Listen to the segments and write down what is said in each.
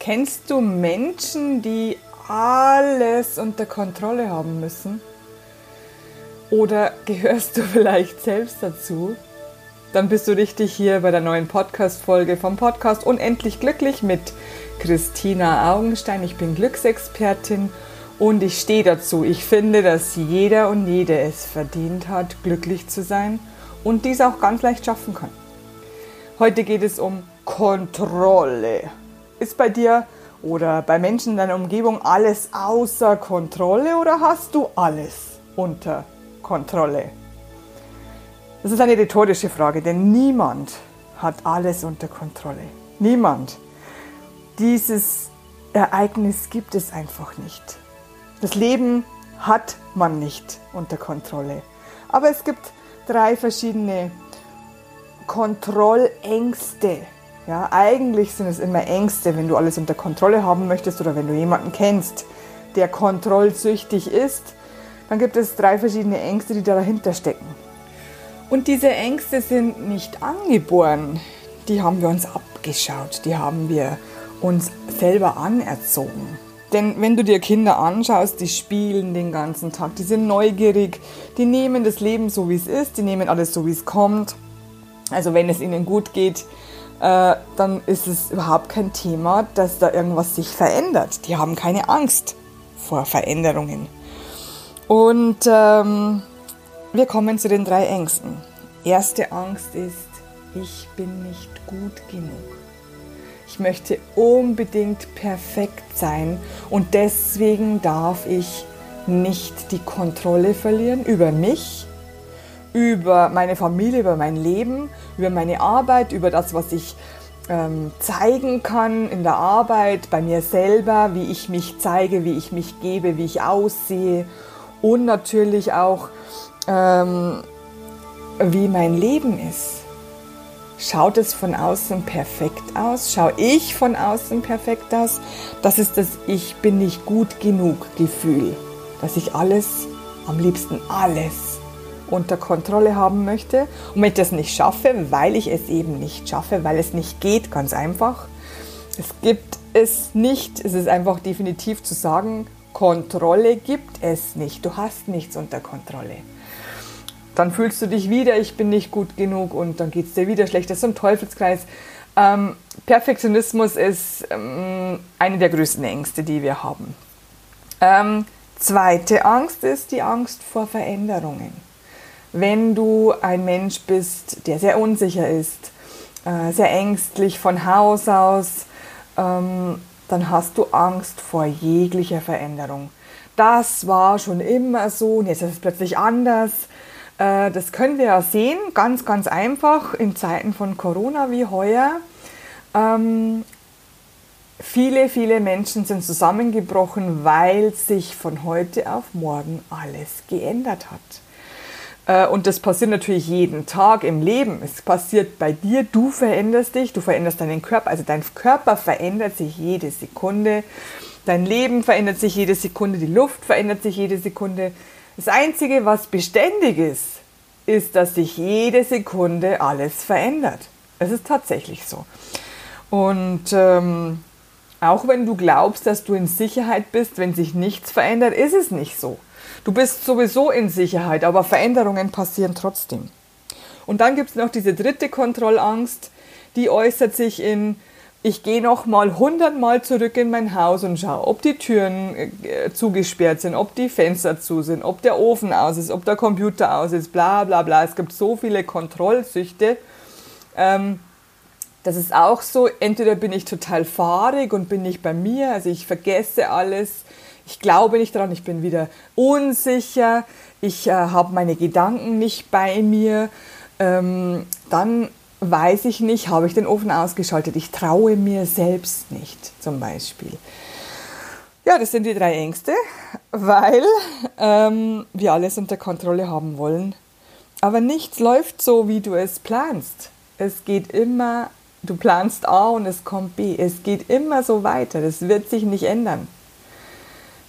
Kennst du Menschen, die alles unter Kontrolle haben müssen? Oder gehörst du vielleicht selbst dazu? Dann bist du richtig hier bei der neuen Podcast-Folge vom Podcast Unendlich Glücklich mit Christina Augenstein. Ich bin Glücksexpertin und ich stehe dazu. Ich finde, dass jeder und jede es verdient hat, glücklich zu sein und dies auch ganz leicht schaffen kann. Heute geht es um Kontrolle. Ist bei dir oder bei Menschen in deiner Umgebung alles außer Kontrolle oder hast du alles unter Kontrolle? Das ist eine rhetorische Frage, denn niemand hat alles unter Kontrolle. Niemand. Dieses Ereignis gibt es einfach nicht. Das Leben hat man nicht unter Kontrolle. Aber es gibt drei verschiedene Kontrollängste. Ja, eigentlich sind es immer Ängste, wenn du alles unter Kontrolle haben möchtest oder wenn du jemanden kennst, der kontrollsüchtig ist, dann gibt es drei verschiedene Ängste, die dahinter stecken. Und diese Ängste sind nicht angeboren, die haben wir uns abgeschaut, die haben wir uns selber anerzogen. Denn wenn du dir Kinder anschaust, die spielen den ganzen Tag, die sind neugierig, die nehmen das Leben so, wie es ist, die nehmen alles so, wie es kommt also wenn es ihnen gut geht, äh, dann ist es überhaupt kein Thema, dass da irgendwas sich verändert. Die haben keine Angst vor Veränderungen. Und ähm, wir kommen zu den drei Ängsten. Erste Angst ist, ich bin nicht gut genug. Ich möchte unbedingt perfekt sein und deswegen darf ich nicht die Kontrolle verlieren über mich, über meine Familie, über mein Leben, über meine Arbeit, über das, was ich ähm, zeigen kann in der Arbeit, bei mir selber, wie ich mich zeige, wie ich mich gebe, wie ich aussehe und natürlich auch, ähm, wie mein Leben ist. Schaut es von außen perfekt aus? Schaue ich von außen perfekt aus? Das ist das Ich bin nicht gut genug Gefühl, dass ich alles, am liebsten alles unter Kontrolle haben möchte und wenn ich das nicht schaffe, weil ich es eben nicht schaffe, weil es nicht geht, ganz einfach. Es gibt es nicht, es ist einfach definitiv zu sagen, Kontrolle gibt es nicht. Du hast nichts unter Kontrolle. Dann fühlst du dich wieder, ich bin nicht gut genug und dann geht es dir wieder schlecht. Das ist ein Teufelskreis. Ähm, Perfektionismus ist ähm, eine der größten Ängste, die wir haben. Ähm, zweite Angst ist die Angst vor Veränderungen wenn du ein Mensch bist, der sehr unsicher ist, äh, sehr ängstlich von Haus aus, ähm, dann hast du Angst vor jeglicher Veränderung. Das war schon immer so und jetzt ist es plötzlich anders. Äh, das können wir ja sehen, ganz, ganz einfach in Zeiten von Corona wie heuer. Ähm, viele, viele Menschen sind zusammengebrochen, weil sich von heute auf morgen alles geändert hat. Äh, und das passiert natürlich jeden Tag im Leben. Es passiert bei dir, du veränderst dich, du veränderst deinen Körper, also dein Körper verändert sich jede Sekunde, dein Leben verändert sich jede Sekunde, die Luft verändert sich jede Sekunde. Das Einzige, was beständig ist, ist, dass sich jede Sekunde alles verändert. Es ist tatsächlich so. Und ähm, auch wenn du glaubst, dass du in Sicherheit bist, wenn sich nichts verändert, ist es nicht so. Du bist sowieso in Sicherheit, aber Veränderungen passieren trotzdem. Und dann gibt es noch diese dritte Kontrollangst, die äußert sich in, ich gehe noch mal hundertmal zurück in mein Haus und schaue, ob die Türen äh, zugesperrt sind, ob die Fenster zu sind, ob der Ofen aus ist, ob der Computer aus ist, bla bla bla. Es gibt so viele Kontrollsüchte. Ähm, das ist auch so, entweder bin ich total fahrig und bin nicht bei mir, also ich vergesse alles, ich glaube nicht daran, ich bin wieder unsicher, ich äh, habe meine Gedanken nicht bei mir, ähm, dann weiß ich nicht, habe ich den Ofen ausgeschaltet, ich traue mir selbst nicht zum Beispiel. Ja, das sind die drei Ängste, weil ähm, wir alles unter Kontrolle haben wollen. Aber nichts läuft so, wie du es planst. Es geht immer, du planst A und es kommt B. Es geht immer so weiter. Das wird sich nicht ändern.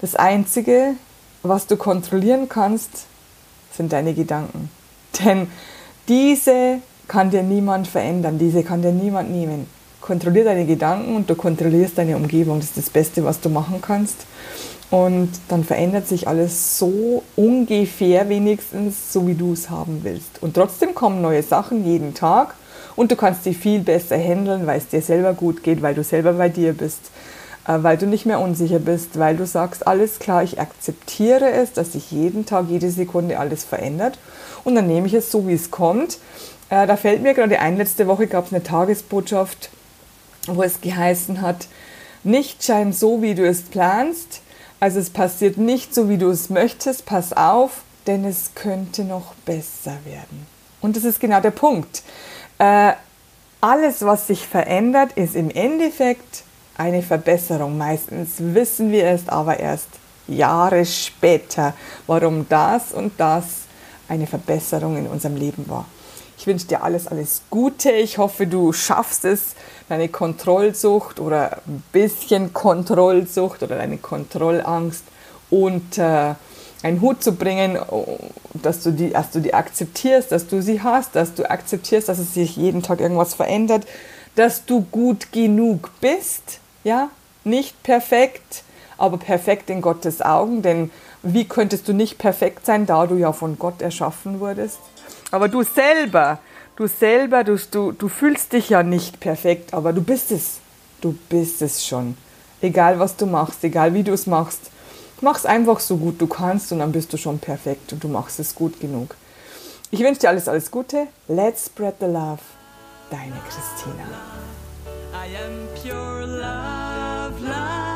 Das Einzige, was du kontrollieren kannst, sind deine Gedanken. Denn diese kann dir niemand verändern, diese kann dir niemand nehmen. Kontrollier deine Gedanken und du kontrollierst deine Umgebung. Das ist das Beste, was du machen kannst. Und dann verändert sich alles so ungefähr wenigstens, so wie du es haben willst. Und trotzdem kommen neue Sachen jeden Tag und du kannst sie viel besser handeln, weil es dir selber gut geht, weil du selber bei dir bist, weil du nicht mehr unsicher bist, weil du sagst, alles klar, ich akzeptiere es, dass sich jeden Tag, jede Sekunde alles verändert und dann nehme ich es so, wie es kommt. Äh, da fällt mir gerade ein, letzte Woche gab es eine Tagesbotschaft, wo es geheißen hat, nicht scheint so, wie du es planst, also es passiert nicht so, wie du es möchtest, pass auf, denn es könnte noch besser werden. Und das ist genau der Punkt. Äh, alles, was sich verändert, ist im Endeffekt eine Verbesserung. Meistens wissen wir es aber erst Jahre später, warum das und das eine Verbesserung in unserem Leben war. Ich wünsche dir alles, alles Gute. Ich hoffe, du schaffst es, deine Kontrollsucht oder ein bisschen Kontrollsucht oder deine Kontrollangst unter äh, einen Hut zu bringen, dass du, die, dass du die akzeptierst, dass du sie hast, dass du akzeptierst, dass es sich jeden Tag irgendwas verändert, dass du gut genug bist, ja, nicht perfekt, aber perfekt in Gottes Augen, denn wie könntest du nicht perfekt sein, da du ja von Gott erschaffen wurdest? Aber du selber, du selber, du, du, du fühlst dich ja nicht perfekt, aber du bist es. Du bist es schon. Egal was du machst, egal wie du es machst, mach es einfach so gut du kannst und dann bist du schon perfekt und du machst es gut genug. Ich wünsche dir alles, alles Gute. Let's spread the love. Deine Christina. I am pure love, love.